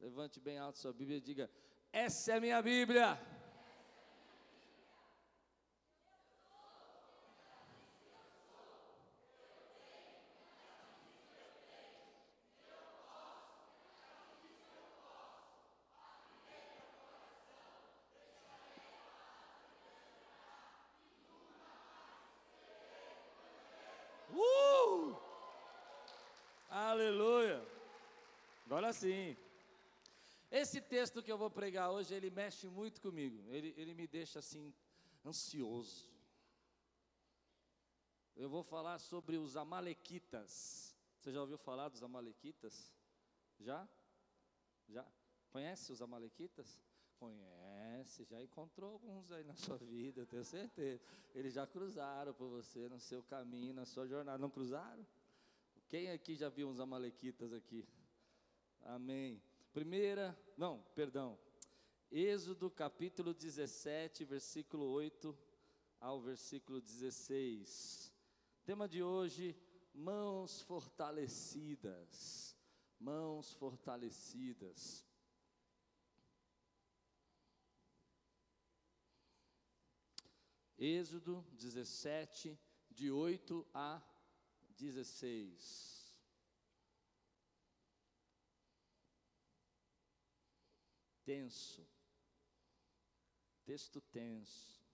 Levante bem alto sua Bíblia e diga: Essa é minha Bíblia. Uh! Aleluia! Agora sim. Texto que eu vou pregar hoje, ele mexe muito comigo. Ele, ele me deixa assim, ansioso. Eu vou falar sobre os Amalequitas. Você já ouviu falar dos Amalequitas? Já? Já? Conhece os Amalequitas? Conhece, já encontrou alguns aí na sua vida, eu tenho certeza. Eles já cruzaram por você no seu caminho, na sua jornada. Não cruzaram? Quem aqui já viu uns Amalequitas aqui? Amém. Primeira, não, perdão. Êxodo capítulo 17, versículo 8 ao versículo 16. Tema de hoje: mãos fortalecidas. Mãos fortalecidas. Êxodo 17, de 8 a 16. Tenso. Texto tenso.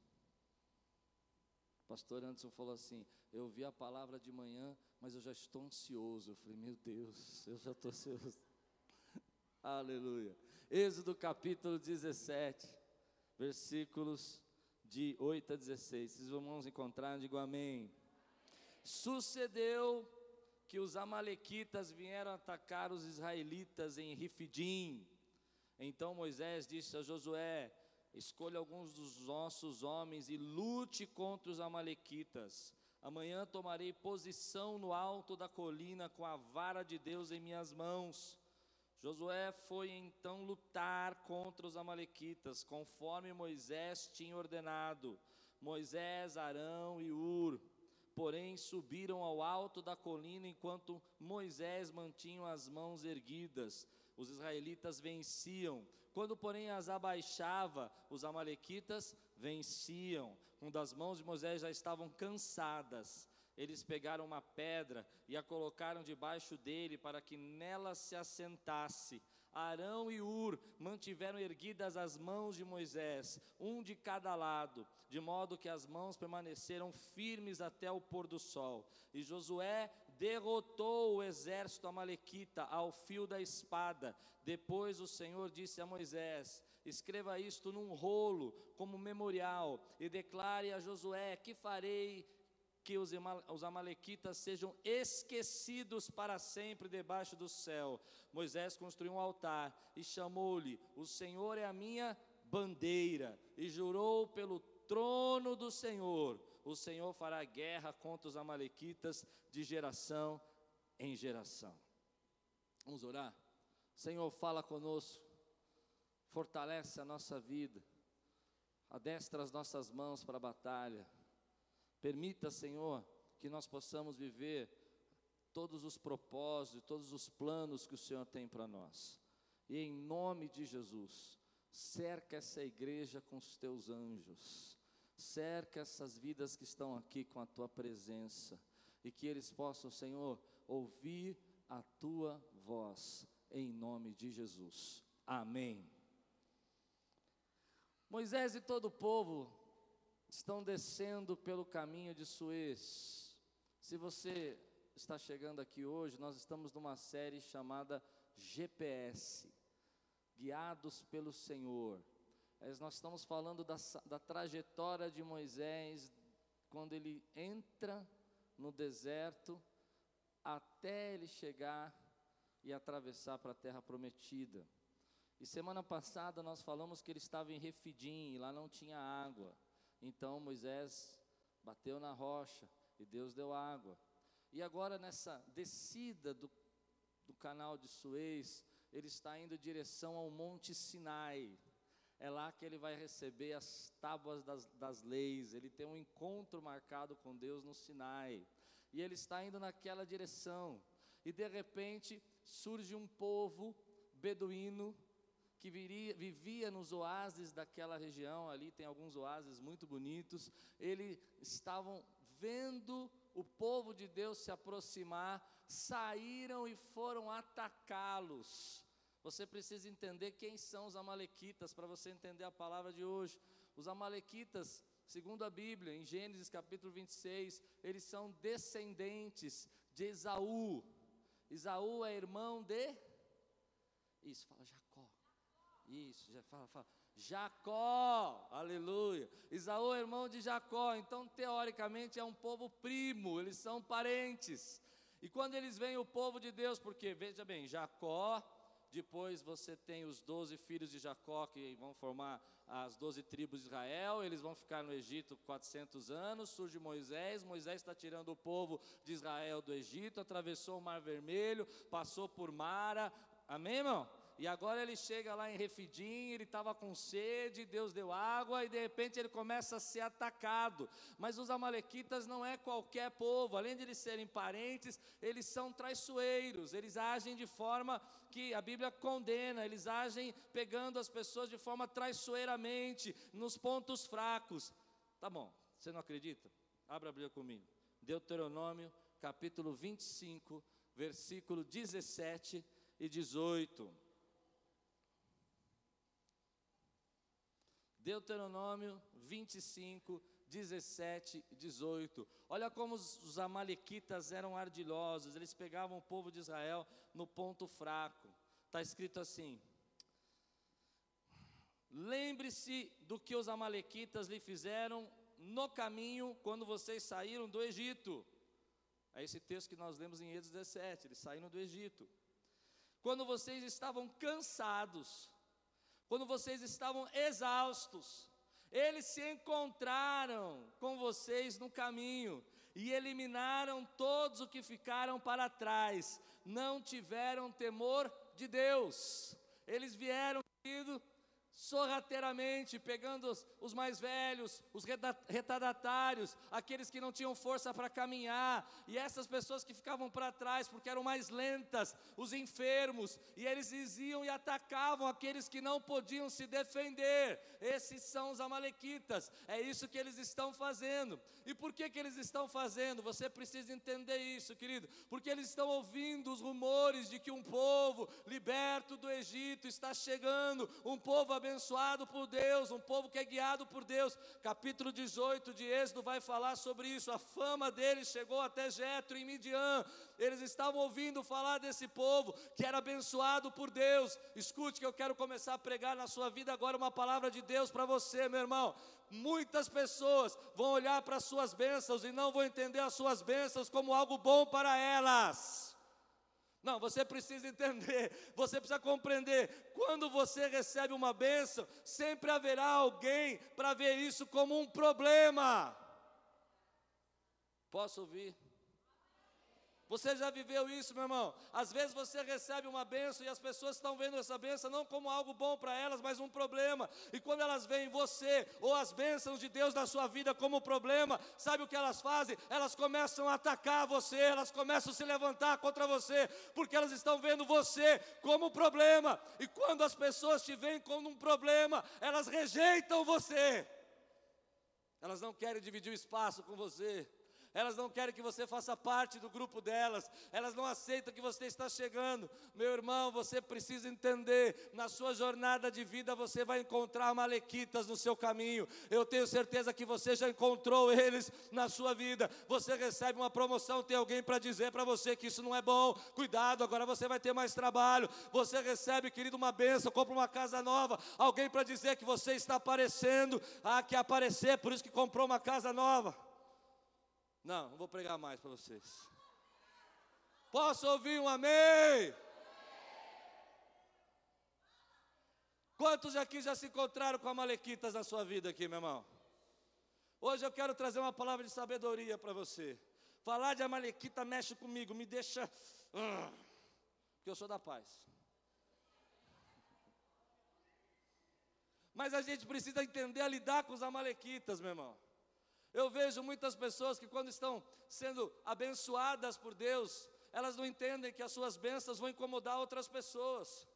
O pastor Anderson falou assim: Eu ouvi a palavra de manhã, mas eu já estou ansioso. Eu falei: Meu Deus, eu já estou ansioso. Aleluia. Êxodo capítulo 17, versículos de 8 a 16. Vocês vamos encontrar, digo amém. Sucedeu que os amalequitas vieram atacar os israelitas em Rifidim. Então Moisés disse a Josué: Escolha alguns dos nossos homens e lute contra os amalequitas. Amanhã tomarei posição no alto da colina com a vara de Deus em minhas mãos. Josué foi então lutar contra os Amalequitas, conforme Moisés tinha ordenado. Moisés, Arão e Ur, porém, subiram ao alto da colina enquanto Moisés mantinha as mãos erguidas. Os israelitas venciam. Quando, porém, as abaixava, os Amalequitas venciam. Quando as mãos de Moisés já estavam cansadas, eles pegaram uma pedra e a colocaram debaixo dele para que nela se assentasse. Arão e Ur mantiveram erguidas as mãos de Moisés, um de cada lado, de modo que as mãos permaneceram firmes até o pôr do sol. E Josué derrotou o exército amalequita ao fio da espada. Depois o Senhor disse a Moisés: Escreva isto num rolo como memorial e declare a Josué que farei que os, Amalequitas sejam esquecidos para sempre debaixo do céu. Moisés construiu um altar e chamou-lhe: O Senhor é a minha bandeira, e jurou pelo trono do Senhor: O Senhor fará guerra contra os Amalequitas de geração em geração. Vamos orar? Senhor, fala conosco, fortalece a nossa vida, adestra as nossas mãos para a batalha Permita, Senhor, que nós possamos viver todos os propósitos, todos os planos que o Senhor tem para nós. E em nome de Jesus, cerca essa igreja com os teus anjos, cerca essas vidas que estão aqui com a tua presença, e que eles possam, Senhor, ouvir a tua voz, em nome de Jesus. Amém. Moisés e todo o povo estão descendo pelo caminho de Suez. Se você está chegando aqui hoje, nós estamos numa série chamada GPS Guiados pelo Senhor. Nós estamos falando da, da trajetória de Moisés quando ele entra no deserto até ele chegar e atravessar para a terra prometida. E semana passada nós falamos que ele estava em Refidim, e lá não tinha água. Então Moisés bateu na rocha e Deus deu água. E agora nessa descida do, do canal de Suez, ele está indo em direção ao Monte Sinai. É lá que ele vai receber as tábuas das, das leis. Ele tem um encontro marcado com Deus no Sinai. E ele está indo naquela direção. E de repente surge um povo beduíno que viria, vivia nos oásis daquela região, ali tem alguns oásis muito bonitos, eles estavam vendo o povo de Deus se aproximar, saíram e foram atacá-los. Você precisa entender quem são os amalequitas para você entender a palavra de hoje. Os amalequitas, segundo a Bíblia, em Gênesis capítulo 26, eles são descendentes de Esaú. Esaú é irmão de Isso, fala Jacó. Isso, já fala, fala. Jacó, aleluia. Esaú é irmão de Jacó, então teoricamente é um povo primo, eles são parentes. E quando eles veem o povo de Deus, porque veja bem, Jacó, depois você tem os doze filhos de Jacó que vão formar as doze tribos de Israel, eles vão ficar no Egito 400 anos, surge Moisés, Moisés está tirando o povo de Israel do Egito, atravessou o Mar Vermelho, passou por Mara, amém irmão? E agora ele chega lá em Refidim, ele estava com sede, Deus deu água e de repente ele começa a ser atacado. Mas os amalequitas não é qualquer povo, além de eles serem parentes, eles são traiçoeiros, eles agem de forma que a Bíblia condena, eles agem pegando as pessoas de forma traiçoeiramente, nos pontos fracos. Tá bom, você não acredita? Abra a Bíblia comigo. Deuteronômio, capítulo 25, versículo 17 e 18. Deuteronômio 25, 17 e 18. Olha como os, amalequitas eram ardilhosos, eles pegavam o povo de Israel no ponto fraco. Está escrito assim: Lembre-se do que os amalequitas lhe fizeram no caminho quando vocês saíram do Egito. É esse texto que nós lemos em Êxodo 17, eles saíram do Egito. Quando vocês estavam cansados, quando vocês estavam exaustos, eles se encontraram com vocês no caminho e eliminaram todos os que ficaram para trás, não tiveram temor de Deus. Eles vieram, querido, sorrateiramente, pegando os, os, mais velhos, os retardatários, aqueles que não tinham força para caminhar, e essas pessoas que ficavam para trás porque eram mais lentas, os enfermos, e eles iam e atacavam aqueles que não podiam se defender. Esses são os amalequitas. É isso que eles estão fazendo. E por que que eles estão fazendo? Você precisa entender isso, querido. Porque eles estão ouvindo os rumores de que um povo liberto do Egito está chegando, um povo abençoado abençoado por Deus, um povo que é guiado por Deus. Capítulo 18 de Êxodo vai falar sobre isso. A fama deles chegou até Jetro em Midian. Eles estavam ouvindo falar desse povo que era abençoado por Deus. Escute que eu quero começar a pregar na sua vida agora uma palavra de Deus para você, meu irmão. Muitas pessoas vão olhar para as suas bênçãos e não vão entender as suas bênçãos como algo bom para elas. Não, você precisa entender, você precisa compreender. Quando você recebe uma bênção, sempre haverá alguém para ver isso como um problema. Posso ouvir? Você já viveu isso, meu irmão? Às vezes você recebe uma benção e as pessoas estão vendo essa benção não como algo bom para elas, mas um problema. E quando elas veem você ou as bênçãos de Deus na sua vida como problema, sabe o que elas fazem? Elas começam a atacar você, elas começam a se levantar contra você, porque elas estão vendo você como problema. E quando as pessoas te veem como um problema, elas rejeitam você. Elas não querem dividir o espaço com você elas não querem que você faça parte do grupo delas, elas não aceitam que você está chegando. Meu irmão, você precisa entender: na sua jornada de vida você vai encontrar malequitas no seu caminho. Eu tenho certeza que você já encontrou eles na sua vida. Você recebe uma promoção, tem alguém para dizer para você que isso não é bom, cuidado, agora você vai ter mais trabalho. Você recebe, querido, uma benção, compra uma casa nova, alguém para dizer que você está aparecendo, ah, que aparecer, por isso que comprou uma casa nova. Não, não vou pregar mais para vocês. Posso ouvir um amém? Quantos aqui já se encontraram com amalequitas na sua vida aqui, meu irmão? Hoje eu quero trazer uma palavra de sabedoria para você. Falar de amalequita mexe comigo, me deixa. Uh, porque eu sou da paz. Mas a gente precisa entender a lidar com os amalequitas, meu irmão. Eu vejo muitas pessoas que, quando estão sendo abençoadas por Deus, elas não entendem que as suas bênçãos vão incomodar outras pessoas.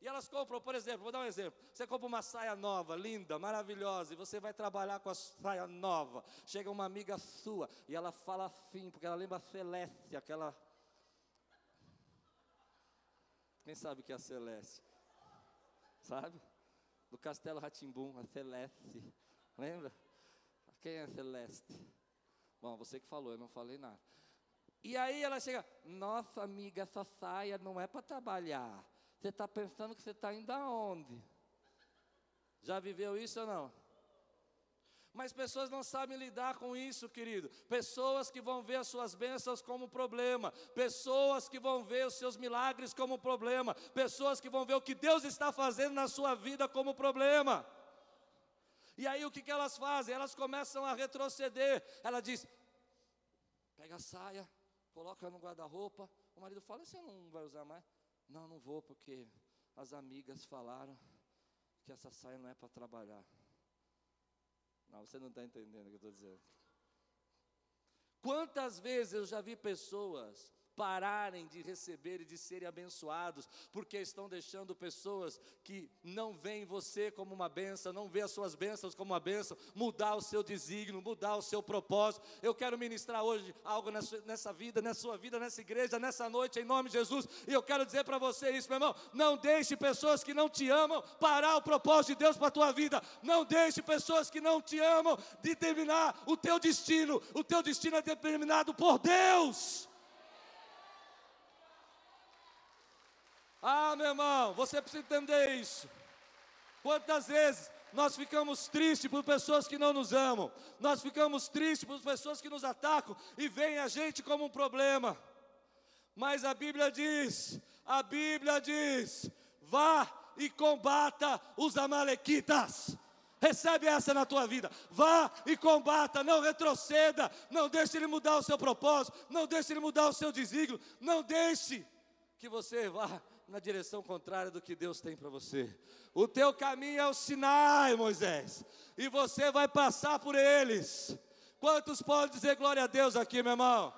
E elas compram, por exemplo, vou dar um exemplo. Você compra uma saia nova, linda, maravilhosa, e você vai trabalhar com a saia nova. Chega uma amiga sua e ela fala assim, porque ela lembra a Celeste, aquela. Quem sabe que é a Celeste? Sabe? Do Castelo Ratimbum, a Celeste. Lembra? Quem é Celeste? Bom, você que falou, eu não falei nada. E aí ela chega, nossa amiga, essa saia não é para trabalhar. Você está pensando que você está indo aonde? Já viveu isso ou não? Mas pessoas não sabem lidar com isso, querido. Pessoas que vão ver as suas bênçãos como problema. Pessoas que vão ver os seus milagres como problema. Pessoas que vão ver o que Deus está fazendo na sua vida como problema. E aí o que, que elas fazem? Elas começam a retroceder. Ela diz: pega a saia, coloca no guarda-roupa. O marido fala: você não vai usar mais? Não, não vou, porque as amigas falaram que essa saia não é para trabalhar. Não, você não está entendendo o que eu estou dizendo. Quantas vezes eu já vi pessoas pararem de receber e de serem abençoados, porque estão deixando pessoas que não veem você como uma benção, não vê as suas bênçãos como uma benção, mudar o seu desígnio, mudar o seu propósito. Eu quero ministrar hoje algo nessa, nessa vida, nessa sua vida, nessa igreja, nessa noite, em nome de Jesus, e eu quero dizer para você isso, meu irmão, não deixe pessoas que não te amam parar o propósito de Deus para a tua vida, não deixe pessoas que não te amam determinar o teu destino, o teu destino é determinado por Deus. Ah, meu irmão, você precisa entender isso. Quantas vezes nós ficamos tristes por pessoas que não nos amam, nós ficamos tristes por pessoas que nos atacam e veem a gente como um problema. Mas a Bíblia diz, a Bíblia diz: vá e combata os amalequitas. Recebe essa na tua vida. Vá e combata, não retroceda, não deixe ele mudar o seu propósito, não deixe ele mudar o seu desígnio, não deixe que você vá na direção contrária do que Deus tem para você. O teu caminho é o Sinai, Moisés, e você vai passar por eles. Quantos podem dizer glória a Deus aqui, meu irmão?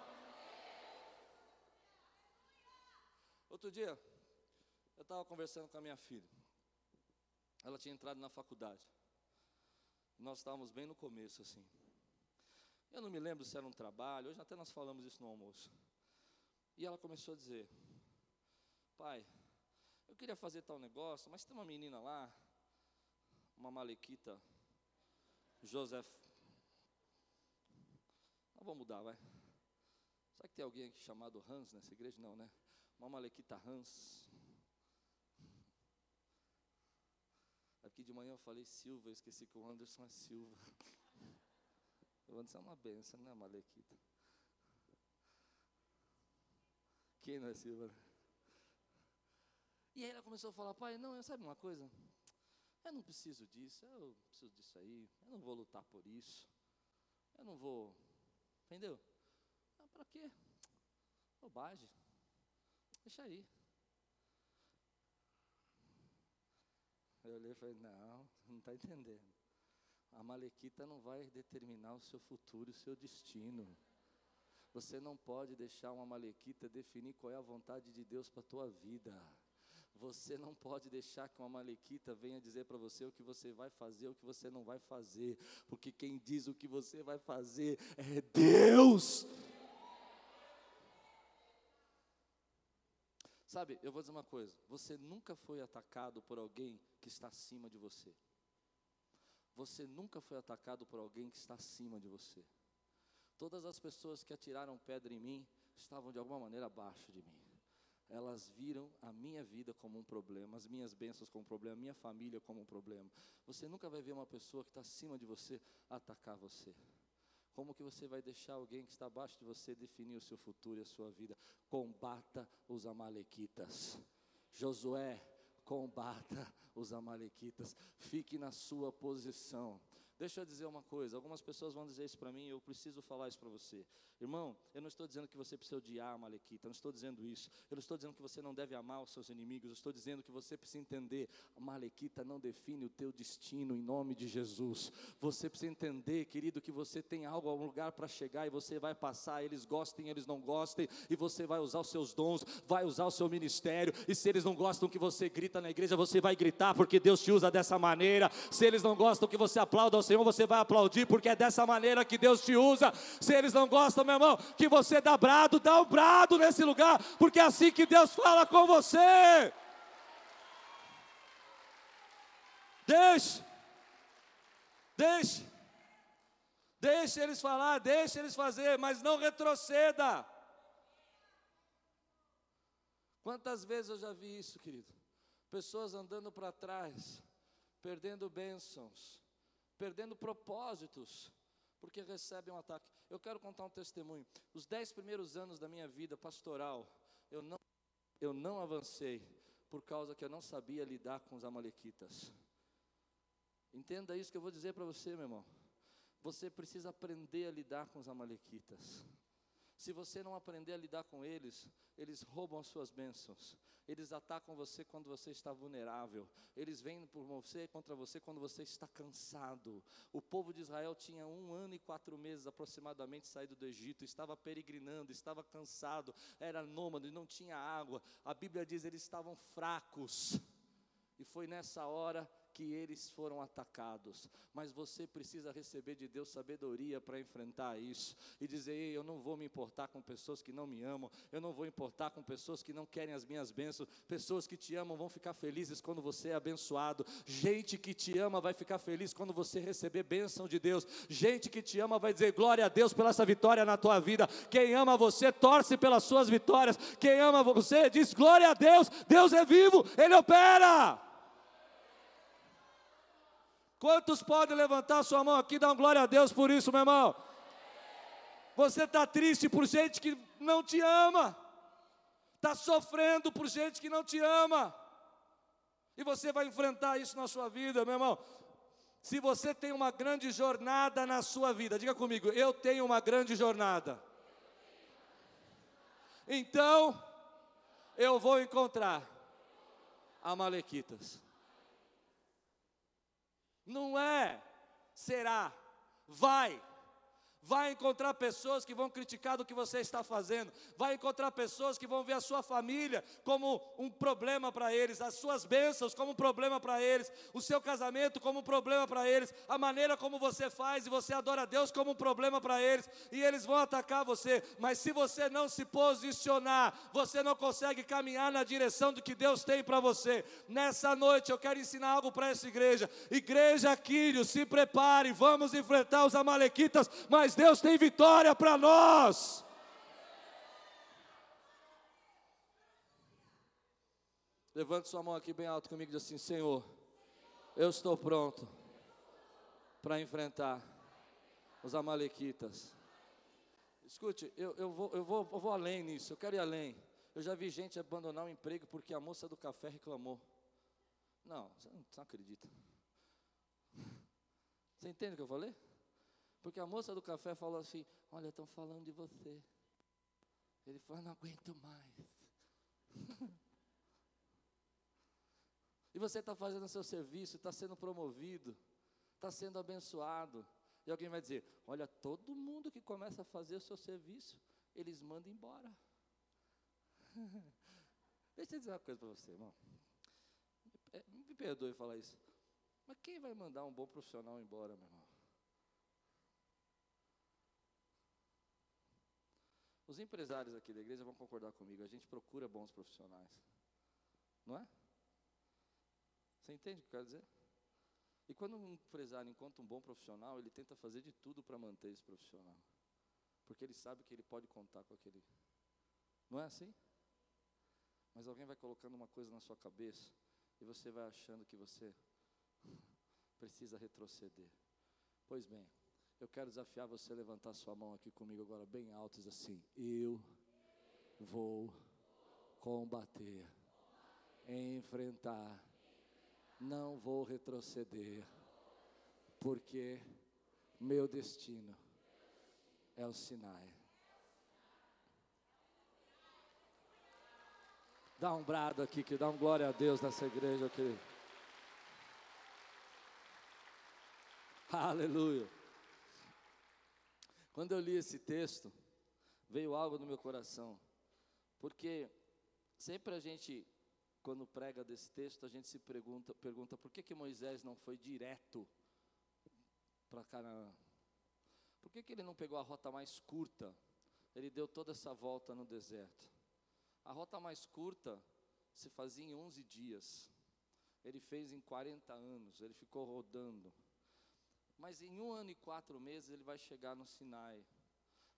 Outro dia, eu estava conversando com a minha filha. Ela tinha entrado na faculdade. Nós estávamos bem no começo, assim. Eu não me lembro se era um trabalho, hoje até nós falamos isso no almoço. E ela começou a dizer: Pai, eu queria fazer tal negócio, mas tem uma menina lá, uma malequita, Joseph. Não vou mudar, vai. Será que tem alguém aqui chamado Hans nessa igreja? Não, né? Uma malequita Hans. Aqui de manhã eu falei Silva, eu esqueci que o Anderson é Silva. O Anderson é uma benção, né, Malequita? Quem não é Silva? E aí ela começou a falar, pai, não, sabe uma coisa? Eu não preciso disso, eu preciso disso aí, eu não vou lutar por isso, eu não vou, entendeu? Ah, para quê? Bobagem, deixa aí. Eu olhei e falei, não, não está entendendo. A malequita não vai determinar o seu futuro o seu destino. Você não pode deixar uma malequita definir qual é a vontade de Deus para a tua vida. Você não pode deixar que uma malequita venha dizer para você o que você vai fazer, o que você não vai fazer, porque quem diz o que você vai fazer é Deus. Sabe, eu vou dizer uma coisa: você nunca foi atacado por alguém que está acima de você. Você nunca foi atacado por alguém que está acima de você. Todas as pessoas que atiraram pedra em mim estavam de alguma maneira abaixo de mim elas viram a minha vida como um problema, as minhas bênçãos como um problema, a minha família como um problema. Você nunca vai ver uma pessoa que está acima de você atacar você. Como que você vai deixar alguém que está abaixo de você definir o seu futuro e a sua vida? Combata os amalequitas. Josué, combata os amalequitas. Fique na sua posição. Deixa eu dizer uma coisa, algumas pessoas vão dizer isso para mim, eu preciso falar isso para você. Irmão, eu não estou dizendo que você precisa odiar a Malequita, eu não estou dizendo isso. Eu não estou dizendo que você não deve amar os seus inimigos, eu estou dizendo que você precisa entender, a Malequita não define o teu destino em nome de Jesus. Você precisa entender, querido, que você tem algo, algum lugar para chegar e você vai passar, eles gostem, eles não gostem, e você vai usar os seus dons, vai usar o seu ministério, e se eles não gostam que você grita na igreja, você vai gritar porque Deus te usa dessa maneira. Se eles não gostam que você aplauda ao Senhor, você vai aplaudir, porque é dessa maneira que Deus te usa. Se eles não gostam, meu irmão, que você dá brado, dá um brado nesse lugar, porque é assim que Deus fala com você. Deixe, deixe, deixe eles falar, deixe eles fazer, mas não retroceda. Quantas vezes eu já vi isso, querido? Pessoas andando para trás, perdendo bênçãos, perdendo propósitos, porque recebem um ataque. Eu quero contar um testemunho. Os dez primeiros anos da minha vida pastoral, eu não, eu não avancei por causa que eu não sabia lidar com os amalequitas. Entenda isso que eu vou dizer para você, meu irmão. Você precisa aprender a lidar com os amalequitas. Se você não aprender a lidar com eles, eles roubam as suas bênçãos. Eles atacam você quando você está vulnerável. Eles vêm por você contra você quando você está cansado. O povo de Israel tinha um ano e quatro meses aproximadamente saído do Egito, estava peregrinando, estava cansado, era nômade, não tinha água. A Bíblia diz eles estavam fracos. E foi nessa hora que eles foram atacados, mas você precisa receber de Deus sabedoria para enfrentar isso e dizer: Ei, eu não vou me importar com pessoas que não me amam, eu não vou importar com pessoas que não querem as minhas bênçãos, pessoas que te amam vão ficar felizes quando você é abençoado, gente que te ama vai ficar feliz quando você receber bênção de Deus, gente que te ama vai dizer glória a Deus pela essa vitória na tua vida. Quem ama você torce pelas suas vitórias, quem ama você diz glória a Deus, Deus é vivo, Ele opera. Quantos podem levantar sua mão aqui e dar um glória a Deus por isso, meu irmão? Você está triste por gente que não te ama, está sofrendo por gente que não te ama, e você vai enfrentar isso na sua vida, meu irmão. Se você tem uma grande jornada na sua vida, diga comigo, eu tenho uma grande jornada. Então, eu vou encontrar Amalequitas. Não é, será, vai. Vai encontrar pessoas que vão criticar do que você está fazendo. Vai encontrar pessoas que vão ver a sua família como um problema para eles, as suas bênçãos como um problema para eles, o seu casamento como um problema para eles, a maneira como você faz e você adora a Deus como um problema para eles, e eles vão atacar você. Mas se você não se posicionar, você não consegue caminhar na direção do que Deus tem para você. Nessa noite eu quero ensinar algo para essa igreja. Igreja Quírio, se prepare, vamos enfrentar os amalequitas, mas mas Deus tem vitória para nós. Levante sua mão aqui bem alto comigo e diz assim: Senhor, eu estou pronto para enfrentar os Amalequitas. Escute, eu, eu, vou, eu, vou, eu vou além nisso, eu quero ir além. Eu já vi gente abandonar o emprego porque a moça do café reclamou. Não, você não, você não acredita. Você entende o que eu falei? Porque a moça do café falou assim: Olha, estão falando de você. Ele falou: Não aguento mais. e você está fazendo o seu serviço, está sendo promovido, está sendo abençoado. E alguém vai dizer: Olha, todo mundo que começa a fazer o seu serviço, eles mandam embora. Deixa eu dizer uma coisa para você, irmão. É, me perdoe falar isso. Mas quem vai mandar um bom profissional embora, meu irmão? Os empresários aqui da igreja vão concordar comigo, a gente procura bons profissionais. Não é? Você entende o que eu quero dizer? E quando um empresário encontra um bom profissional, ele tenta fazer de tudo para manter esse profissional. Porque ele sabe que ele pode contar com aquele. Não é assim? Mas alguém vai colocando uma coisa na sua cabeça e você vai achando que você precisa retroceder. Pois bem, eu quero desafiar você a levantar sua mão aqui comigo agora, bem alto, dizer assim: Eu vou combater, enfrentar, não vou retroceder. porque meu destino é o Sinai. Dá um brado aqui, que dá um glória a Deus nessa igreja, querido. Aleluia. Quando eu li esse texto, veio algo no meu coração, porque sempre a gente, quando prega desse texto, a gente se pergunta, pergunta por que, que Moisés não foi direto para Canaã? Por que, que ele não pegou a rota mais curta? Ele deu toda essa volta no deserto. A rota mais curta se fazia em 11 dias. Ele fez em 40 anos, ele ficou rodando. Mas em um ano e quatro meses ele vai chegar no Sinai.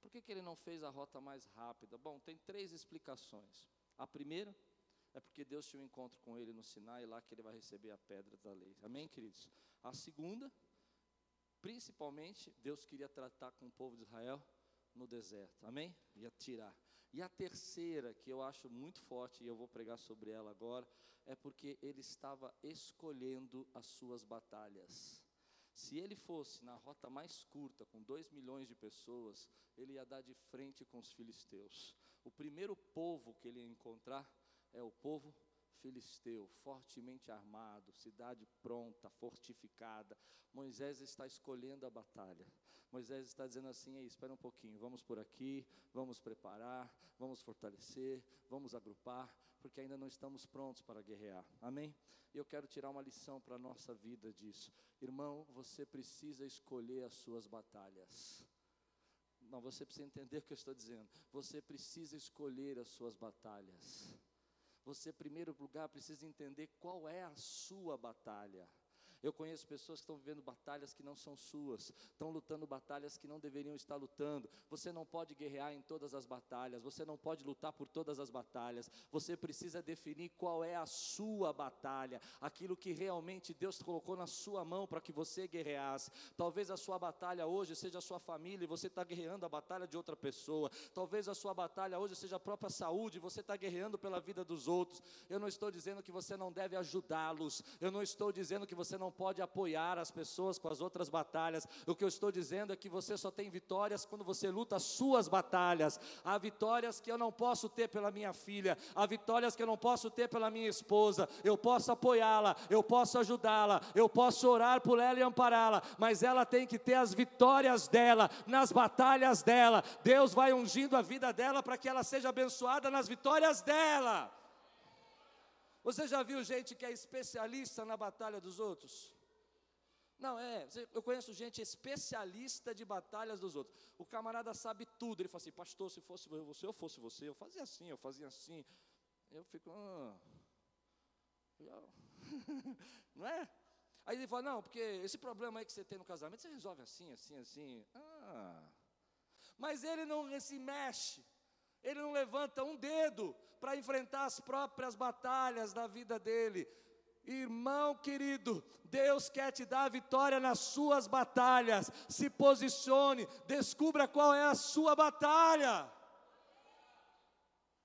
Por que, que ele não fez a rota mais rápida? Bom, tem três explicações. A primeira é porque Deus tinha um encontro com ele no Sinai, lá que ele vai receber a pedra da lei. Amém, queridos? A segunda, principalmente, Deus queria tratar com o povo de Israel no deserto. Amém? Ia tirar. E a terceira, que eu acho muito forte, e eu vou pregar sobre ela agora, é porque ele estava escolhendo as suas batalhas. Se ele fosse na rota mais curta, com dois milhões de pessoas, ele ia dar de frente com os filisteus. O primeiro povo que ele ia encontrar é o povo filisteu, fortemente armado, cidade pronta, fortificada. Moisés está escolhendo a batalha. Moisés está dizendo assim: Ei, espera um pouquinho, vamos por aqui, vamos preparar, vamos fortalecer, vamos agrupar, porque ainda não estamos prontos para guerrear. Amém? Eu quero tirar uma lição para a nossa vida disso. Irmão, você precisa escolher as suas batalhas. Não, você precisa entender o que eu estou dizendo. Você precisa escolher as suas batalhas. Você, em primeiro lugar, precisa entender qual é a sua batalha. Eu conheço pessoas que estão vivendo batalhas que não são suas, estão lutando batalhas que não deveriam estar lutando. Você não pode guerrear em todas as batalhas, você não pode lutar por todas as batalhas. Você precisa definir qual é a sua batalha, aquilo que realmente Deus colocou na sua mão para que você guerreasse. Talvez a sua batalha hoje seja a sua família e você está guerreando a batalha de outra pessoa. Talvez a sua batalha hoje seja a própria saúde e você está guerreando pela vida dos outros. Eu não estou dizendo que você não deve ajudá-los, eu não estou dizendo que você não pode apoiar as pessoas com as outras batalhas. O que eu estou dizendo é que você só tem vitórias quando você luta as suas batalhas. Há vitórias que eu não posso ter pela minha filha, há vitórias que eu não posso ter pela minha esposa. Eu posso apoiá-la, eu posso ajudá-la, eu posso orar por ela e ampará-la, mas ela tem que ter as vitórias dela, nas batalhas dela. Deus vai ungindo a vida dela para que ela seja abençoada nas vitórias dela. Você já viu gente que é especialista na batalha dos outros? Não, é, eu conheço gente especialista de batalhas dos outros. O camarada sabe tudo. Ele fala assim, pastor, se fosse você, eu fosse você, eu fazia assim, eu fazia assim. Eu fico, ah, não é? Aí ele fala, não, porque esse problema aí que você tem no casamento, você resolve assim, assim, assim. Ah. Mas ele não se mexe ele não levanta um dedo para enfrentar as próprias batalhas da vida dele. Irmão querido, Deus quer te dar vitória nas suas batalhas. Se posicione, descubra qual é a sua batalha.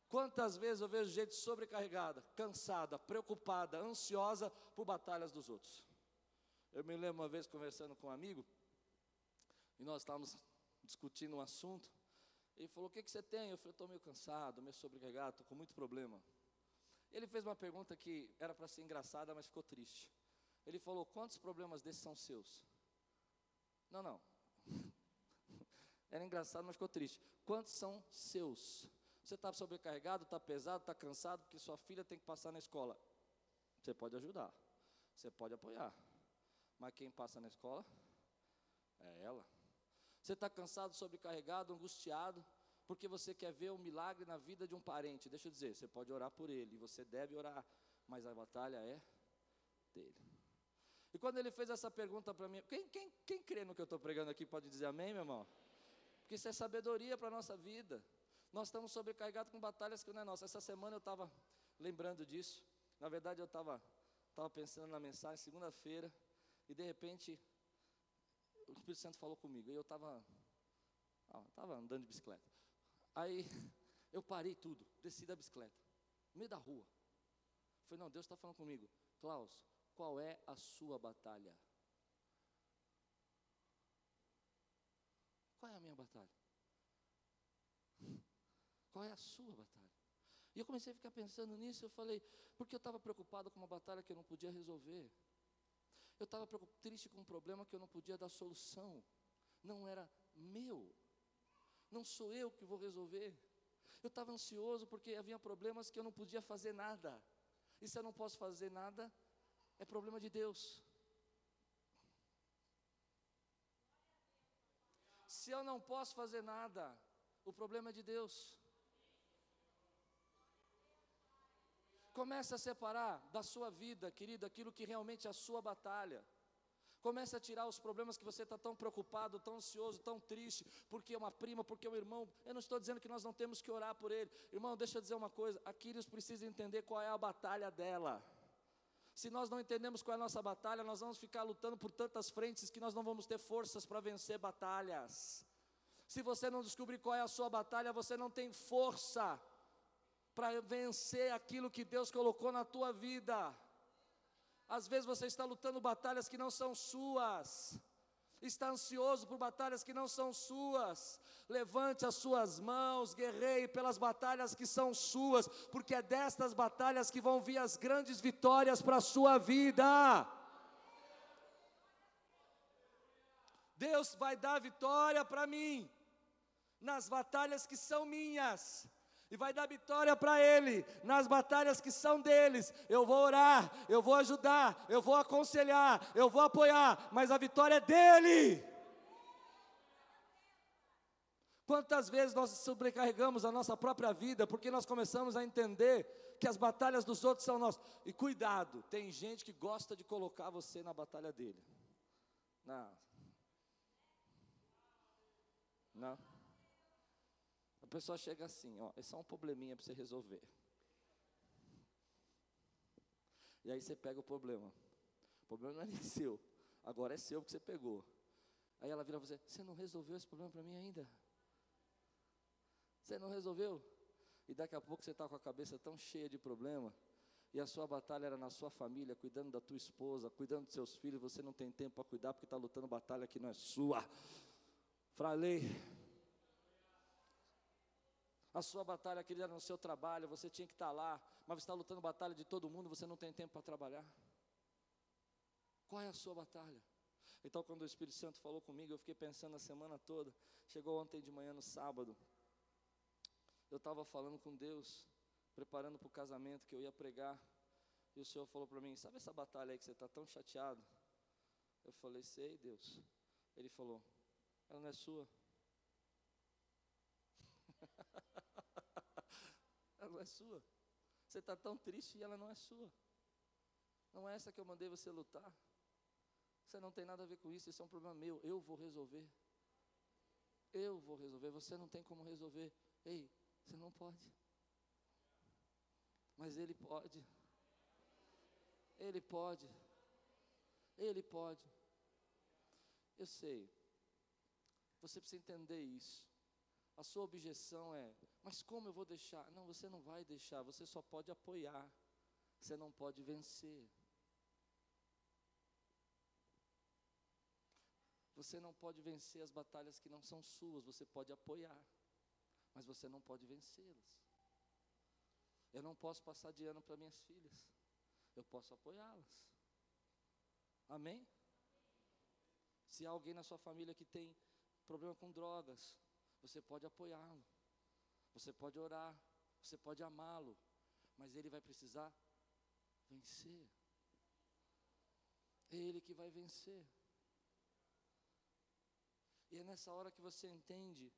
Quantas vezes eu vejo gente sobrecarregada, cansada, preocupada, ansiosa por batalhas dos outros. Eu me lembro uma vez conversando com um amigo, e nós estávamos discutindo um assunto, ele falou: O que, que você tem? Eu falei: Estou meio cansado, meio sobrecarregado, estou com muito problema. Ele fez uma pergunta que era para ser engraçada, mas ficou triste. Ele falou: Quantos problemas desses são seus? Não, não. Era engraçado, mas ficou triste. Quantos são seus? Você está sobrecarregado, está pesado, está cansado, porque sua filha tem que passar na escola. Você pode ajudar, você pode apoiar. Mas quem passa na escola é ela. Você está cansado, sobrecarregado, angustiado, porque você quer ver um milagre na vida de um parente. Deixa eu dizer, você pode orar por ele, você deve orar, mas a batalha é dele. E quando ele fez essa pergunta para mim, quem, quem, quem crê no que eu estou pregando aqui pode dizer amém, meu irmão? Porque isso é sabedoria para a nossa vida. Nós estamos sobrecarregados com batalhas que não é nossa. Essa semana eu estava lembrando disso. Na verdade, eu estava tava pensando na mensagem segunda-feira, e de repente o Espírito Santo falou comigo. E eu estava tava andando de bicicleta. Aí eu parei tudo, desci da bicicleta, no meio da rua. Falei, não, Deus está falando comigo. Klaus, qual é a sua batalha? Qual é a minha batalha? Qual é a sua batalha? E eu comecei a ficar pensando nisso, eu falei, porque eu estava preocupado com uma batalha que eu não podia resolver. Eu estava triste com um problema que eu não podia dar solução. Não era meu. Não sou eu que vou resolver. Eu estava ansioso porque havia problemas que eu não podia fazer nada. E se eu não posso fazer nada, é problema de Deus. Se eu não posso fazer nada, o problema é de Deus. Comece a separar da sua vida, querido, aquilo que realmente é a sua batalha. Comece a tirar os problemas que você está tão preocupado, tão ansioso, tão triste, porque é uma prima, porque é um irmão. Eu não estou dizendo que nós não temos que orar por ele. Irmão, deixa eu dizer uma coisa: Aquiles precisa entender qual é a batalha dela. Se nós não entendemos qual é a nossa batalha, nós vamos ficar lutando por tantas frentes que nós não vamos ter forças para vencer batalhas. Se você não descobrir qual é a sua batalha, você não tem força para vencer aquilo que Deus colocou na tua vida. Às vezes você está lutando batalhas que não são suas, está ansioso por batalhas que não são suas. Levante as suas mãos, guerreie pelas batalhas que são suas, porque é destas batalhas que vão vir as grandes vitórias para a sua vida. Deus vai dar vitória para mim nas batalhas que são minhas e vai dar vitória para Ele nas batalhas que são deles. Eu vou orar, eu vou ajudar, eu vou aconselhar, eu vou apoiar, mas a vitória é dele. Quantas vezes nós sobrecarregamos a nossa própria vida porque nós começamos a entender que as batalhas dos outros são nossas. E cuidado, tem gente que gosta de colocar você na batalha dele. Não. Não pessoa chega assim, ó, é só um probleminha para você resolver. E aí você pega o problema. O problema não é nem seu, agora é seu que você pegou. Aí ela vira para você, você não resolveu esse problema para mim ainda? Você não resolveu? E daqui a pouco você está com a cabeça tão cheia de problema, e a sua batalha era na sua família, cuidando da tua esposa, cuidando dos seus filhos, você não tem tempo para cuidar porque está lutando batalha que não é sua. Falei, a sua batalha, querida, era no seu trabalho, você tinha que estar lá, mas você está lutando batalha de todo mundo, você não tem tempo para trabalhar. Qual é a sua batalha? Então, quando o Espírito Santo falou comigo, eu fiquei pensando a semana toda. Chegou ontem de manhã, no sábado, eu estava falando com Deus, preparando para o casamento que eu ia pregar, e o Senhor falou para mim: Sabe essa batalha aí que você está tão chateado? Eu falei: Sei, Deus. Ele falou: Ela não é sua. ela não é sua. Você está tão triste e ela não é sua. Não é essa que eu mandei você lutar. Você não tem nada a ver com isso, isso é um problema meu. Eu vou resolver. Eu vou resolver. Você não tem como resolver. Ei, você não pode. Mas Ele pode. Ele pode. Ele pode. Eu sei. Você precisa entender isso. A sua objeção é: mas como eu vou deixar? Não, você não vai deixar, você só pode apoiar, você não pode vencer. Você não pode vencer as batalhas que não são suas, você pode apoiar, mas você não pode vencê-las. Eu não posso passar de ano para minhas filhas, eu posso apoiá-las. Amém? Se há alguém na sua família que tem problema com drogas, você pode apoiá-lo, você pode orar, você pode amá-lo, mas ele vai precisar vencer. É ele que vai vencer. E é nessa hora que você entende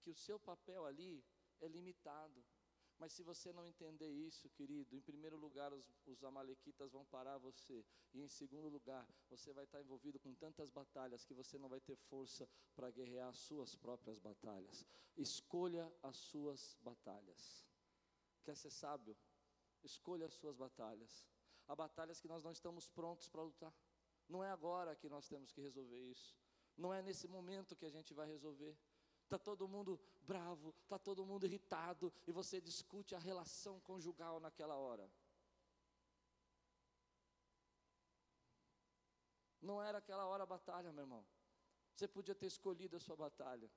que o seu papel ali é limitado. Mas se você não entender isso, querido, em primeiro lugar os, os, amalequitas vão parar você, e em segundo lugar, você vai estar envolvido com tantas batalhas que você não vai ter força para guerrear as suas próprias batalhas. Escolha as suas batalhas. Quer ser sábio? Escolha as suas batalhas. Há batalhas que nós não estamos prontos para lutar. Não é agora que nós temos que resolver isso. Não é nesse momento que a gente vai resolver está todo mundo bravo, está todo mundo irritado, e você discute a relação conjugal naquela hora. Não era aquela hora a batalha, meu irmão. Você podia ter escolhido a sua batalha.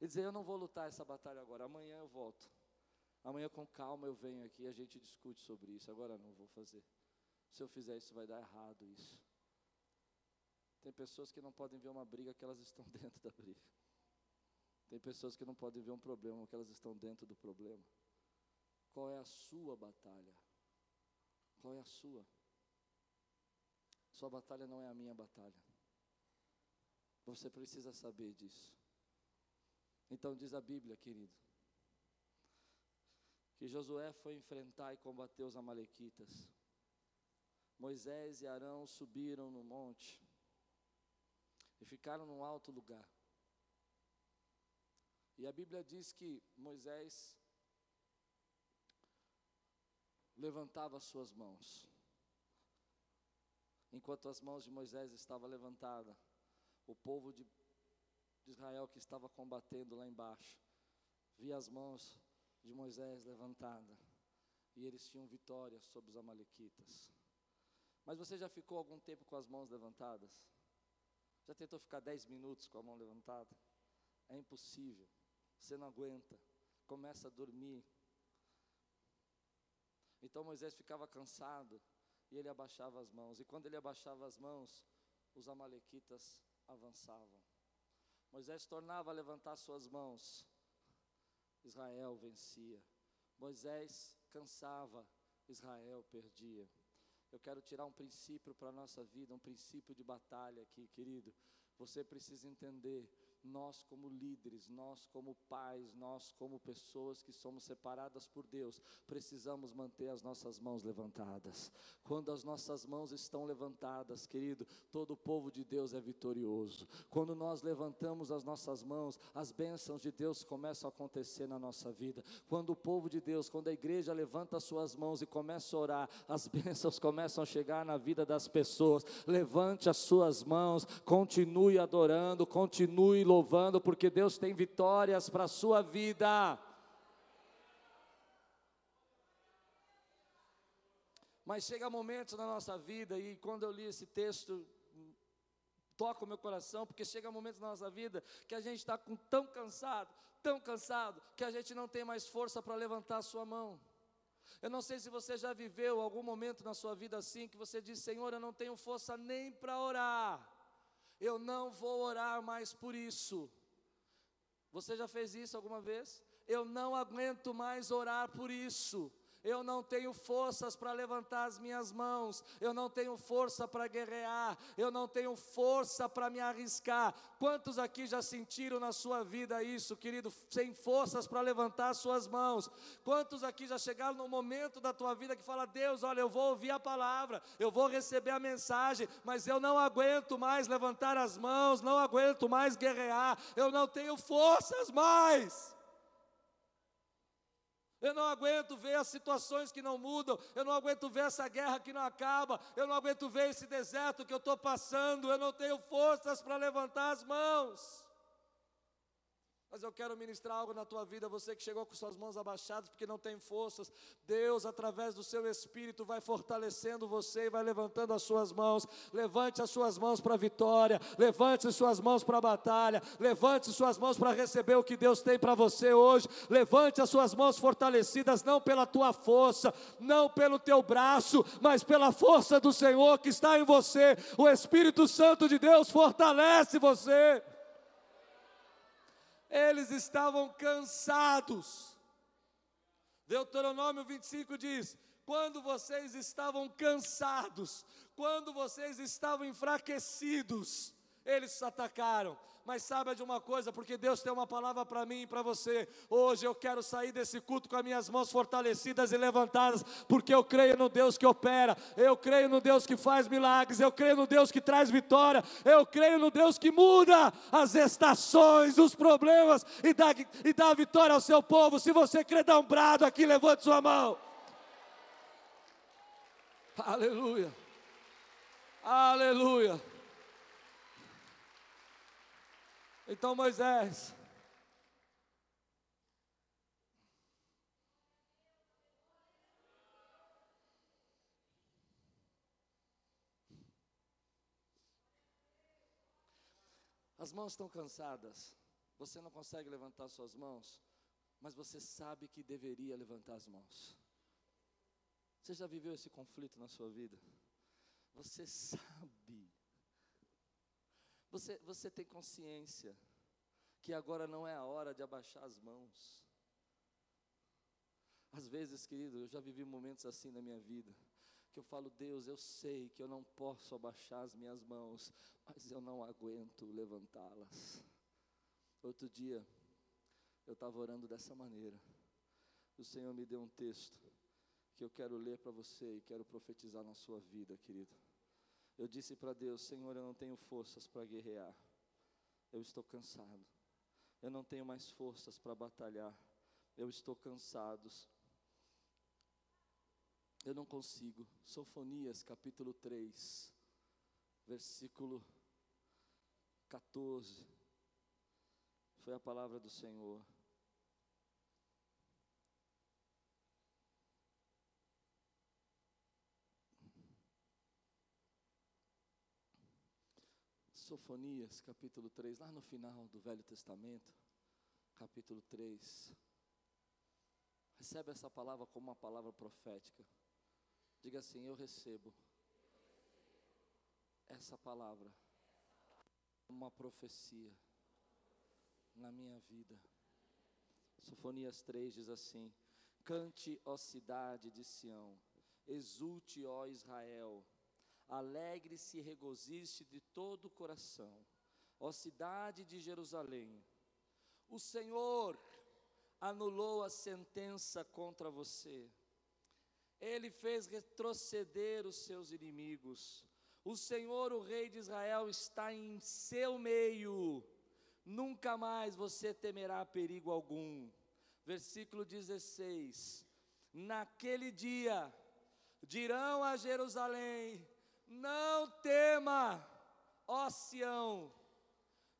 E dizer: Eu não vou lutar essa batalha agora, amanhã eu volto. Amanhã com calma eu venho aqui e a gente discute sobre isso. Agora não vou fazer. Se eu fizer isso, vai dar errado isso. Tem pessoas que não podem ver uma briga que elas estão dentro da briga. Tem pessoas que não podem ver um problema que elas estão dentro do problema. Qual é a sua batalha? Qual é a sua? Sua batalha não é a minha batalha. Você precisa saber disso. Então diz a Bíblia, querido, que Josué foi enfrentar e combater os amalequitas. Moisés e Arão subiram no monte e ficaram num alto lugar. E a Bíblia diz que Moisés levantava as suas mãos. Enquanto as mãos de Moisés estavam levantadas, o povo de Israel que estava combatendo lá embaixo via as mãos de Moisés levantadas e eles tinham vitória sobre os amalequitas. Mas você já ficou algum tempo com as mãos levantadas? Já tentou ficar dez minutos com a mão levantada? É impossível. Você não aguenta. Começa a dormir. Então Moisés ficava cansado e ele abaixava as mãos. E quando ele abaixava as mãos, os amalequitas avançavam. Moisés tornava a levantar suas mãos. Israel vencia. Moisés cansava, Israel perdia. Eu quero tirar um princípio para a nossa vida, um princípio de batalha aqui, querido. Você precisa entender nós como líderes, nós como pais, nós como pessoas que somos separadas por Deus, precisamos manter as nossas mãos levantadas. Quando as nossas mãos estão levantadas, querido, todo o povo de Deus é vitorioso. Quando nós levantamos as nossas mãos, as bênçãos de Deus começam a acontecer na nossa vida. Quando o povo de Deus, quando a igreja levanta as suas mãos e começa a orar, as bênçãos começam a chegar na vida das pessoas. Levante as suas mãos, continue adorando, continue louvando, porque Deus tem vitórias para a sua vida. Mas chega momentos na nossa vida, e quando eu li esse texto, toca o meu coração, porque chega momentos na nossa vida que a gente está tão cansado, tão cansado, que a gente não tem mais força para levantar a sua mão. Eu não sei se você já viveu algum momento na sua vida assim, que você diz: Senhor, eu não tenho força nem para orar eu não vou orar mais por isso. Você já fez isso alguma vez? Eu não aguento mais orar por isso eu não tenho forças para levantar as minhas mãos, eu não tenho força para guerrear, eu não tenho força para me arriscar. Quantos aqui já sentiram na sua vida isso, querido, sem forças para levantar as suas mãos? Quantos aqui já chegaram no momento da tua vida que fala: Deus, olha, eu vou ouvir a palavra, eu vou receber a mensagem, mas eu não aguento mais levantar as mãos, não aguento mais guerrear, eu não tenho forças mais. Eu não aguento ver as situações que não mudam, eu não aguento ver essa guerra que não acaba, eu não aguento ver esse deserto que eu estou passando, eu não tenho forças para levantar as mãos. Mas eu quero ministrar algo na tua vida, você que chegou com suas mãos abaixadas porque não tem forças. Deus, através do seu espírito, vai fortalecendo você e vai levantando as suas mãos. Levante as suas mãos para a vitória, levante as suas mãos para a batalha, levante as suas mãos para receber o que Deus tem para você hoje. Levante as suas mãos fortalecidas, não pela tua força, não pelo teu braço, mas pela força do Senhor que está em você. O Espírito Santo de Deus fortalece você eles estavam cansados. Deuteronômio 25 diz: quando vocês estavam cansados, quando vocês estavam enfraquecidos, eles atacaram. Mas saiba de uma coisa, porque Deus tem uma palavra para mim e para você. Hoje eu quero sair desse culto com as minhas mãos fortalecidas e levantadas, porque eu creio no Deus que opera, eu creio no Deus que faz milagres, eu creio no Deus que traz vitória, eu creio no Deus que muda as estações, os problemas e dá, e dá vitória ao seu povo. Se você crê, dá um brado aqui, levante sua mão. Aleluia. Aleluia. Então Moisés, As mãos estão cansadas. Você não consegue levantar suas mãos, mas você sabe que deveria levantar as mãos. Você já viveu esse conflito na sua vida? Você sabe. Você, você tem consciência que agora não é a hora de abaixar as mãos. Às vezes, querido, eu já vivi momentos assim na minha vida, que eu falo, Deus, eu sei que eu não posso abaixar as minhas mãos, mas eu não aguento levantá-las. Outro dia, eu estava orando dessa maneira, o Senhor me deu um texto, que eu quero ler para você e quero profetizar na sua vida, querido. Eu disse para Deus: Senhor, eu não tenho forças para guerrear, eu estou cansado, eu não tenho mais forças para batalhar, eu estou cansado, eu não consigo. Sofonias capítulo 3, versículo 14, foi a palavra do Senhor. Sofonias, capítulo 3, lá no final do Velho Testamento, capítulo 3. Recebe essa palavra como uma palavra profética. Diga assim: Eu recebo essa palavra, uma profecia na minha vida. Sofonias 3 diz assim: Cante, ó cidade de Sião, exulte, ó Israel alegre-se e regoziste de todo o coração, ó cidade de Jerusalém. O Senhor anulou a sentença contra você, ele fez retroceder os seus inimigos. O Senhor, o Rei de Israel, está em seu meio, nunca mais você temerá perigo algum. Versículo 16: Naquele dia dirão a Jerusalém: não tema, ó Sião,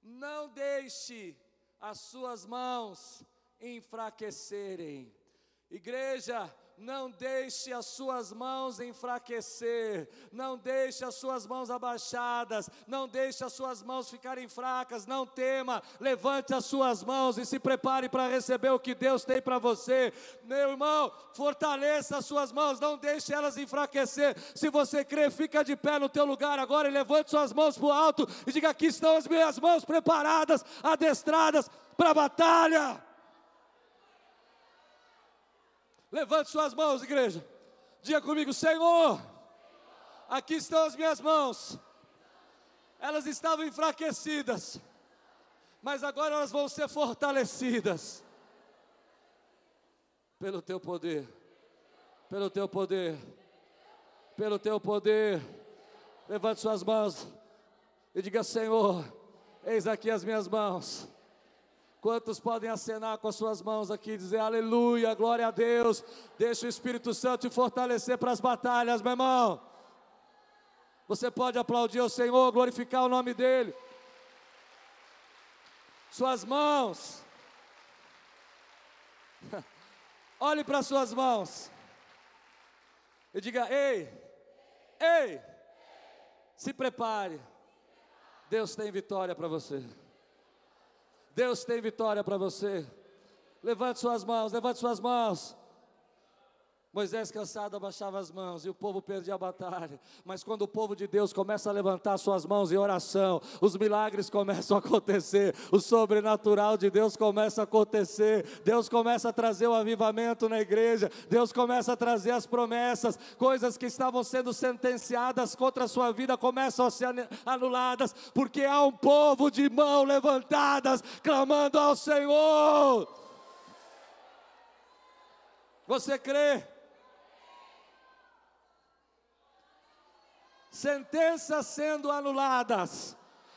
não deixe as suas mãos enfraquecerem. Igreja, não deixe as suas mãos enfraquecer, não deixe as suas mãos abaixadas, não deixe as suas mãos ficarem fracas, não tema, levante as suas mãos e se prepare para receber o que Deus tem para você. Meu irmão, fortaleça as suas mãos, não deixe elas enfraquecer. Se você crê, fica de pé no teu lugar agora e levante suas mãos para o alto e diga: aqui estão as minhas mãos preparadas, adestradas para a batalha. Levante suas mãos, igreja. Diga comigo, Senhor, aqui estão as minhas mãos. Elas estavam enfraquecidas, mas agora elas vão ser fortalecidas pelo teu poder, pelo teu poder, pelo teu poder. Levante suas mãos e diga: Senhor, eis aqui as minhas mãos Quantos podem acenar com as suas mãos aqui dizer aleluia, glória a Deus. Deixa o Espírito Santo te fortalecer para as batalhas, meu irmão. Você pode aplaudir o Senhor, glorificar o nome dEle. Suas mãos. Olhe para suas mãos. E diga: Ei, ei, se prepare. Deus tem vitória para você. Deus tem vitória para você. Levante suas mãos, levante suas mãos. Moisés cansado abaixava as mãos e o povo perdia a batalha. Mas quando o povo de Deus começa a levantar suas mãos em oração, os milagres começam a acontecer, o sobrenatural de Deus começa a acontecer. Deus começa a trazer o avivamento na igreja, Deus começa a trazer as promessas, coisas que estavam sendo sentenciadas contra a sua vida começam a ser anuladas, porque há um povo de mão levantadas clamando ao Senhor. Você crê? Sentenças sendo anuladas,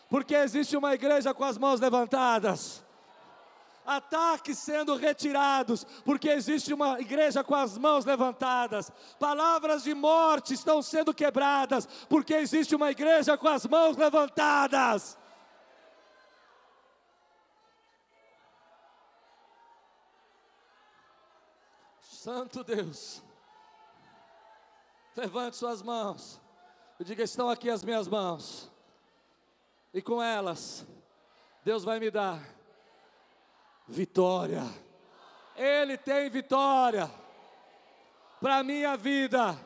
porque existe uma igreja com as mãos levantadas. Ataques sendo retirados, porque existe uma igreja com as mãos levantadas. Palavras de morte estão sendo quebradas, porque existe uma igreja com as mãos levantadas. Santo Deus, levante suas mãos. E diga: estão aqui as minhas mãos. E com elas, Deus vai me dar vitória. Ele tem vitória para a minha vida.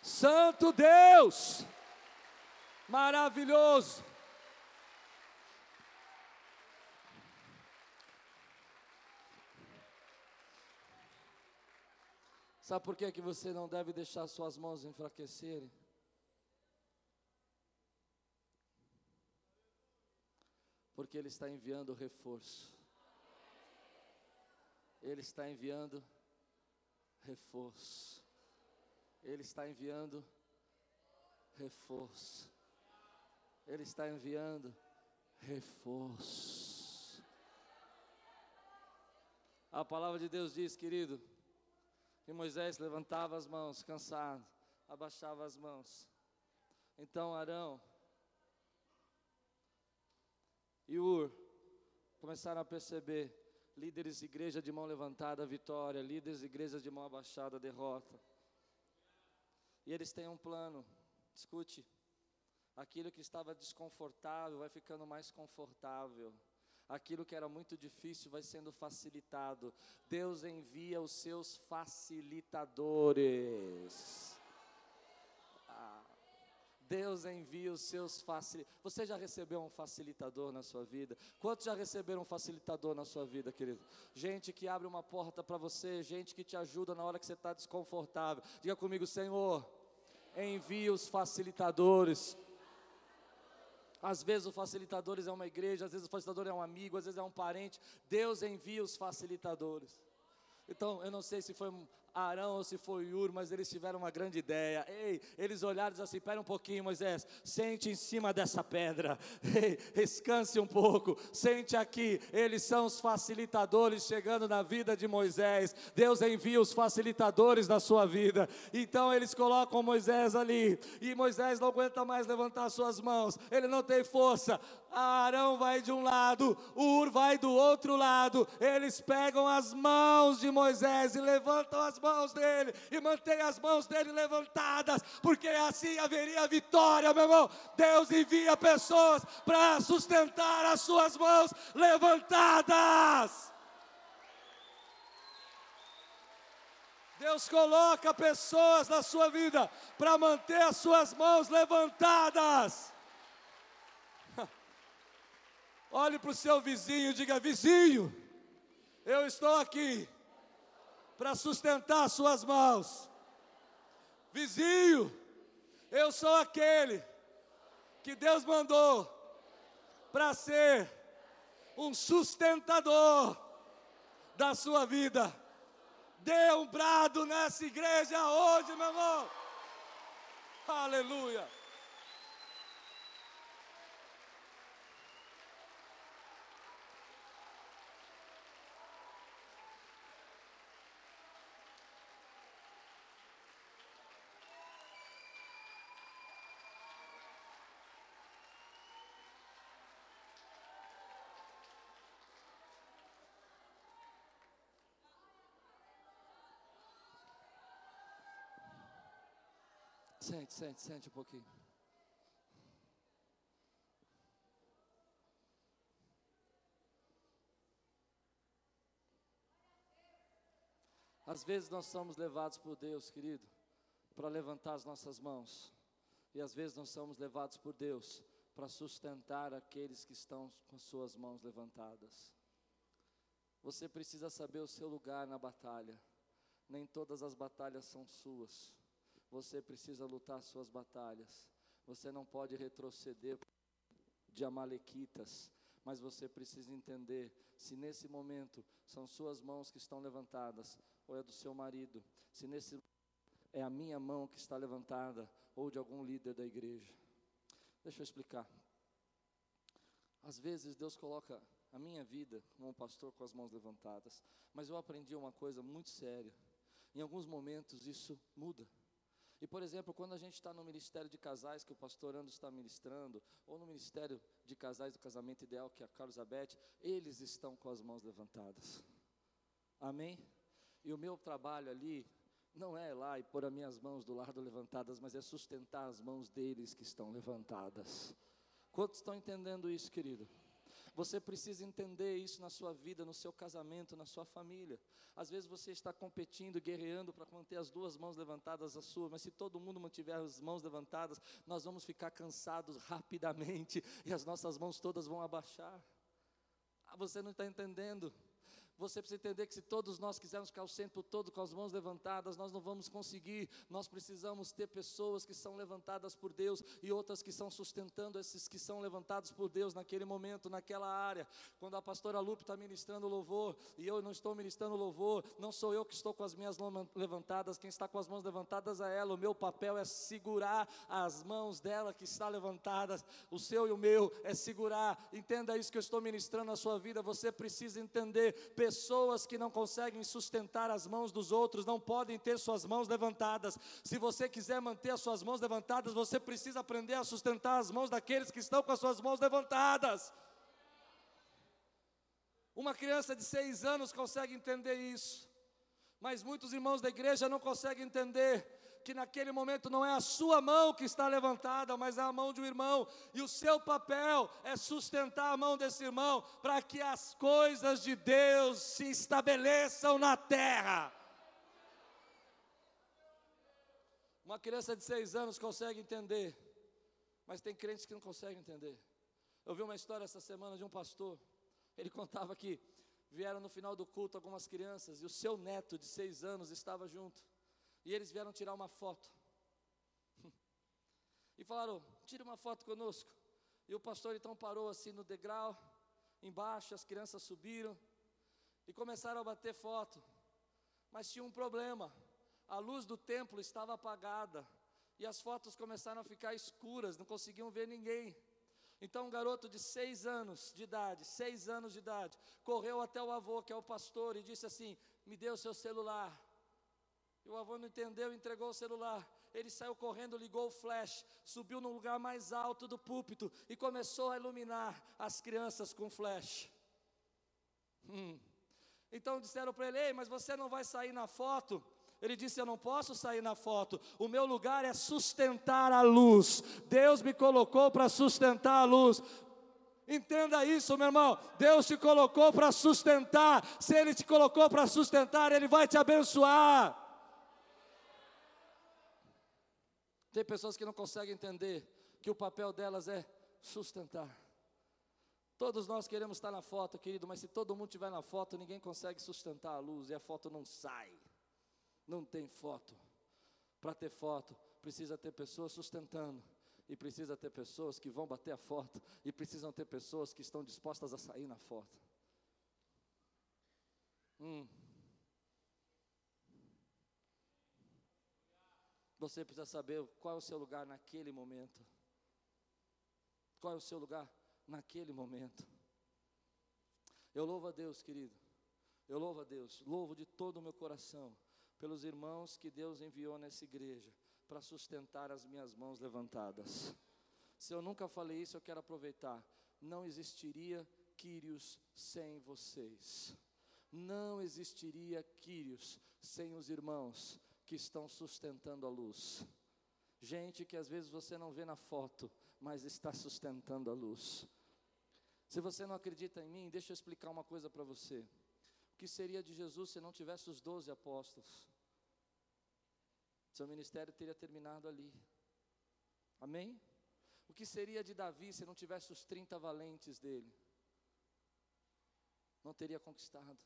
Santo Deus, maravilhoso. Sabe por que, que você não deve deixar suas mãos enfraquecerem? Porque Ele está enviando reforço. Ele está enviando reforço. Ele está enviando reforço. Ele está enviando reforço. A palavra de Deus diz, querido, que Moisés levantava as mãos, cansado, abaixava as mãos. Então Arão e Ur começaram a perceber líderes de igreja de mão levantada, vitória, líderes de igrejas de mão abaixada, derrota. E eles têm um plano. Escute, aquilo que estava desconfortável vai ficando mais confortável aquilo que era muito difícil vai sendo facilitado. Deus envia os seus facilitadores. Ah, Deus envia os seus facilitadores. Você já recebeu um facilitador na sua vida? Quantos já receberam um facilitador na sua vida, querido? Gente que abre uma porta para você, gente que te ajuda na hora que você está desconfortável. Diga comigo, Senhor, envia os facilitadores às vezes o facilitador é uma igreja, às vezes o facilitador é um amigo, às vezes é um parente. Deus envia os facilitadores. Então, eu não sei se foi Arão ou se foi Ur, mas eles tiveram uma grande ideia. Ei, eles olharam e disseram assim: Espera um pouquinho, Moisés, sente em cima dessa pedra, Ei, descanse um pouco, sente aqui. Eles são os facilitadores chegando na vida de Moisés. Deus envia os facilitadores na sua vida. Então eles colocam Moisés ali, e Moisés não aguenta mais levantar suas mãos, ele não tem força. Arão vai de um lado, Ur vai do outro lado. Eles pegam as mãos de Moisés e levantam as mãos dele e mantêm as mãos dele levantadas, porque assim haveria vitória, meu irmão. Deus envia pessoas para sustentar as suas mãos levantadas. Deus coloca pessoas na sua vida para manter as suas mãos levantadas. Olhe para o seu vizinho e diga: Vizinho, eu estou aqui para sustentar suas mãos. Vizinho, eu sou aquele que Deus mandou para ser um sustentador da sua vida. Dê um brado nessa igreja hoje, meu irmão. Aleluia. Sente, sente, sente um pouquinho. Às vezes nós somos levados por Deus, querido, para levantar as nossas mãos. E às vezes nós somos levados por Deus para sustentar aqueles que estão com suas mãos levantadas. Você precisa saber o seu lugar na batalha. Nem todas as batalhas são suas. Você precisa lutar suas batalhas. Você não pode retroceder de amalequitas, mas você precisa entender se nesse momento são suas mãos que estão levantadas ou é do seu marido, se nesse é a minha mão que está levantada ou de algum líder da igreja. Deixa eu explicar. Às vezes Deus coloca a minha vida como um pastor com as mãos levantadas, mas eu aprendi uma coisa muito séria. Em alguns momentos isso muda. E, por exemplo, quando a gente está no ministério de casais, que o pastor Ando está ministrando, ou no ministério de casais do casamento ideal, que é a Carlos Abete, eles estão com as mãos levantadas. Amém? E o meu trabalho ali não é lá e pôr as minhas mãos do lado levantadas, mas é sustentar as mãos deles que estão levantadas. Quantos estão entendendo isso, querido? Você precisa entender isso na sua vida, no seu casamento, na sua família. Às vezes você está competindo, guerreando para manter as duas mãos levantadas a sua, mas se todo mundo mantiver as mãos levantadas, nós vamos ficar cansados rapidamente e as nossas mãos todas vão abaixar. Ah, você não está entendendo. Você precisa entender que se todos nós quisermos ficar o tempo todo com as mãos levantadas, nós não vamos conseguir. Nós precisamos ter pessoas que são levantadas por Deus e outras que estão sustentando esses que são levantados por Deus naquele momento, naquela área. Quando a pastora Lupe está ministrando louvor e eu não estou ministrando louvor, não sou eu que estou com as minhas mãos levantadas, quem está com as mãos levantadas é ela. O meu papel é segurar as mãos dela que está levantadas. O seu e o meu é segurar. Entenda isso que eu estou ministrando na sua vida. Você precisa entender Pessoas que não conseguem sustentar as mãos dos outros não podem ter suas mãos levantadas. Se você quiser manter as suas mãos levantadas, você precisa aprender a sustentar as mãos daqueles que estão com as suas mãos levantadas. Uma criança de seis anos consegue entender isso, mas muitos irmãos da igreja não conseguem entender que naquele momento não é a sua mão que está levantada, mas é a mão de um irmão, e o seu papel é sustentar a mão desse irmão, para que as coisas de Deus se estabeleçam na terra. Uma criança de seis anos consegue entender, mas tem crentes que não conseguem entender. Eu vi uma história essa semana de um pastor, ele contava que vieram no final do culto algumas crianças e o seu neto de seis anos estava junto. E eles vieram tirar uma foto. E falaram: tire uma foto conosco. E o pastor então parou assim no degrau, embaixo, as crianças subiram e começaram a bater foto. Mas tinha um problema: a luz do templo estava apagada e as fotos começaram a ficar escuras, não conseguiam ver ninguém. Então um garoto de seis anos de idade, seis anos de idade, correu até o avô, que é o pastor, e disse assim: Me dê o seu celular. E o avô não entendeu, entregou o celular. Ele saiu correndo, ligou o flash, subiu no lugar mais alto do púlpito e começou a iluminar as crianças com flash. Hum. Então disseram para ele: Ei, mas você não vai sair na foto? Ele disse: Eu não posso sair na foto. O meu lugar é sustentar a luz. Deus me colocou para sustentar a luz. Entenda isso, meu irmão. Deus te colocou para sustentar. Se Ele te colocou para sustentar, Ele vai te abençoar. Tem pessoas que não conseguem entender que o papel delas é sustentar. Todos nós queremos estar na foto, querido, mas se todo mundo estiver na foto, ninguém consegue sustentar a luz e a foto não sai. Não tem foto. Para ter foto, precisa ter pessoas sustentando. E precisa ter pessoas que vão bater a foto. E precisam ter pessoas que estão dispostas a sair na foto. Hum. Você precisa saber qual é o seu lugar naquele momento. Qual é o seu lugar naquele momento. Eu louvo a Deus, querido. Eu louvo a Deus. Louvo de todo o meu coração pelos irmãos que Deus enviou nessa igreja para sustentar as minhas mãos levantadas. Se eu nunca falei isso, eu quero aproveitar. Não existiria Quírios sem vocês. Não existiria Quírios sem os irmãos que estão sustentando a luz. Gente que às vezes você não vê na foto, mas está sustentando a luz. Se você não acredita em mim, deixa eu explicar uma coisa para você. O que seria de Jesus se não tivesse os doze apóstolos? Seu ministério teria terminado ali. Amém? O que seria de Davi se não tivesse os 30 valentes dele? Não teria conquistado.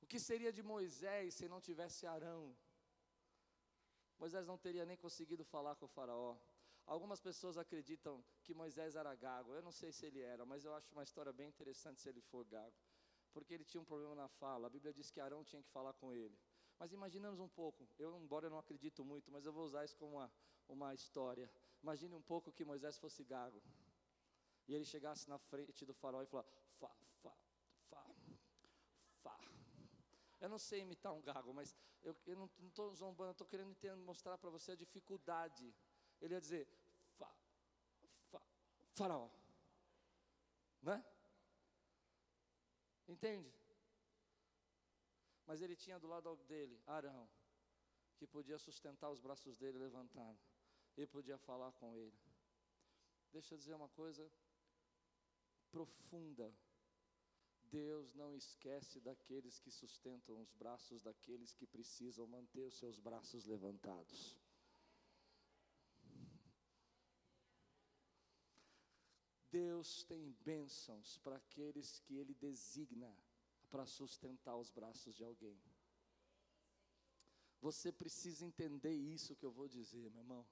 O que seria de Moisés se não tivesse Arão? Moisés não teria nem conseguido falar com o Faraó. Algumas pessoas acreditam que Moisés era gago. Eu não sei se ele era, mas eu acho uma história bem interessante se ele for gago. Porque ele tinha um problema na fala. A Bíblia diz que Arão tinha que falar com ele. Mas imaginamos um pouco, eu, embora eu não acredito muito, mas eu vou usar isso como uma, uma história. Imagine um pouco que Moisés fosse gago. E ele chegasse na frente do faraó e falasse, fa, fa, fa, fa. Eu não sei imitar um gago, mas eu, eu não estou zombando, estou querendo entender, mostrar para você a dificuldade. Ele ia dizer, fa, fa, faraó. Né? Entende? Mas ele tinha do lado dele Arão, que podia sustentar os braços dele levantado, e podia falar com ele. Deixa eu dizer uma coisa profunda. Deus não esquece daqueles que sustentam os braços daqueles que precisam manter os seus braços levantados. Deus tem bênçãos para aqueles que Ele designa para sustentar os braços de alguém. Você precisa entender isso que eu vou dizer, meu irmão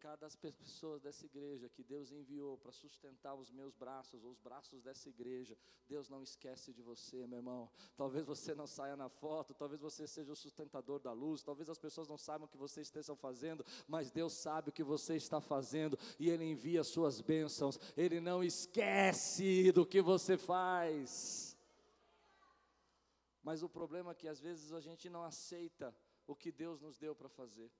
cada pessoas dessa igreja que Deus enviou para sustentar os meus braços, os braços dessa igreja, Deus não esquece de você, meu irmão. Talvez você não saia na foto, talvez você seja o sustentador da luz, talvez as pessoas não saibam o que você esteja fazendo, mas Deus sabe o que você está fazendo e Ele envia suas bênçãos, Ele não esquece do que você faz. Mas o problema é que às vezes a gente não aceita o que Deus nos deu para fazer.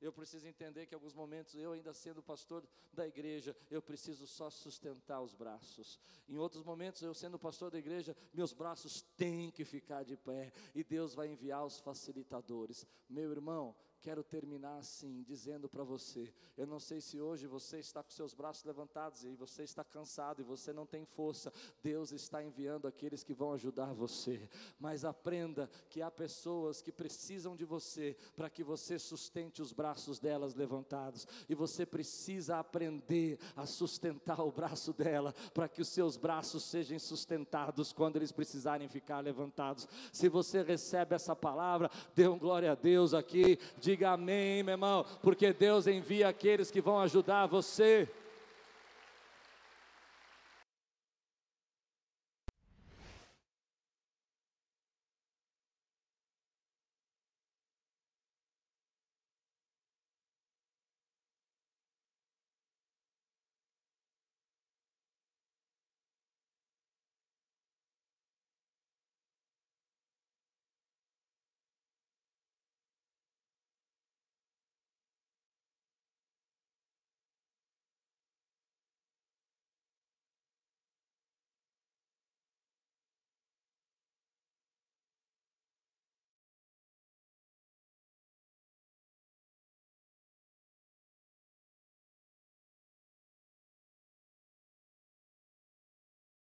Eu preciso entender que alguns momentos, eu ainda sendo pastor da igreja, eu preciso só sustentar os braços. Em outros momentos, eu sendo pastor da igreja, meus braços têm que ficar de pé. E Deus vai enviar os facilitadores. Meu irmão, quero terminar assim, dizendo para você: eu não sei se hoje você está com seus braços levantados e você está cansado e você não tem força. Deus está enviando aqueles que vão ajudar você. Mas aprenda que há pessoas que precisam de você para que você sustente os braços delas levantados. E você precisa aprender a sustentar o braço dela para que os seus braços sejam sustentados quando eles precisarem ficar levantados. Se você recebe essa palavra, dê um glória a Deus aqui. Diga amém, meu irmão, porque Deus envia aqueles que vão ajudar você.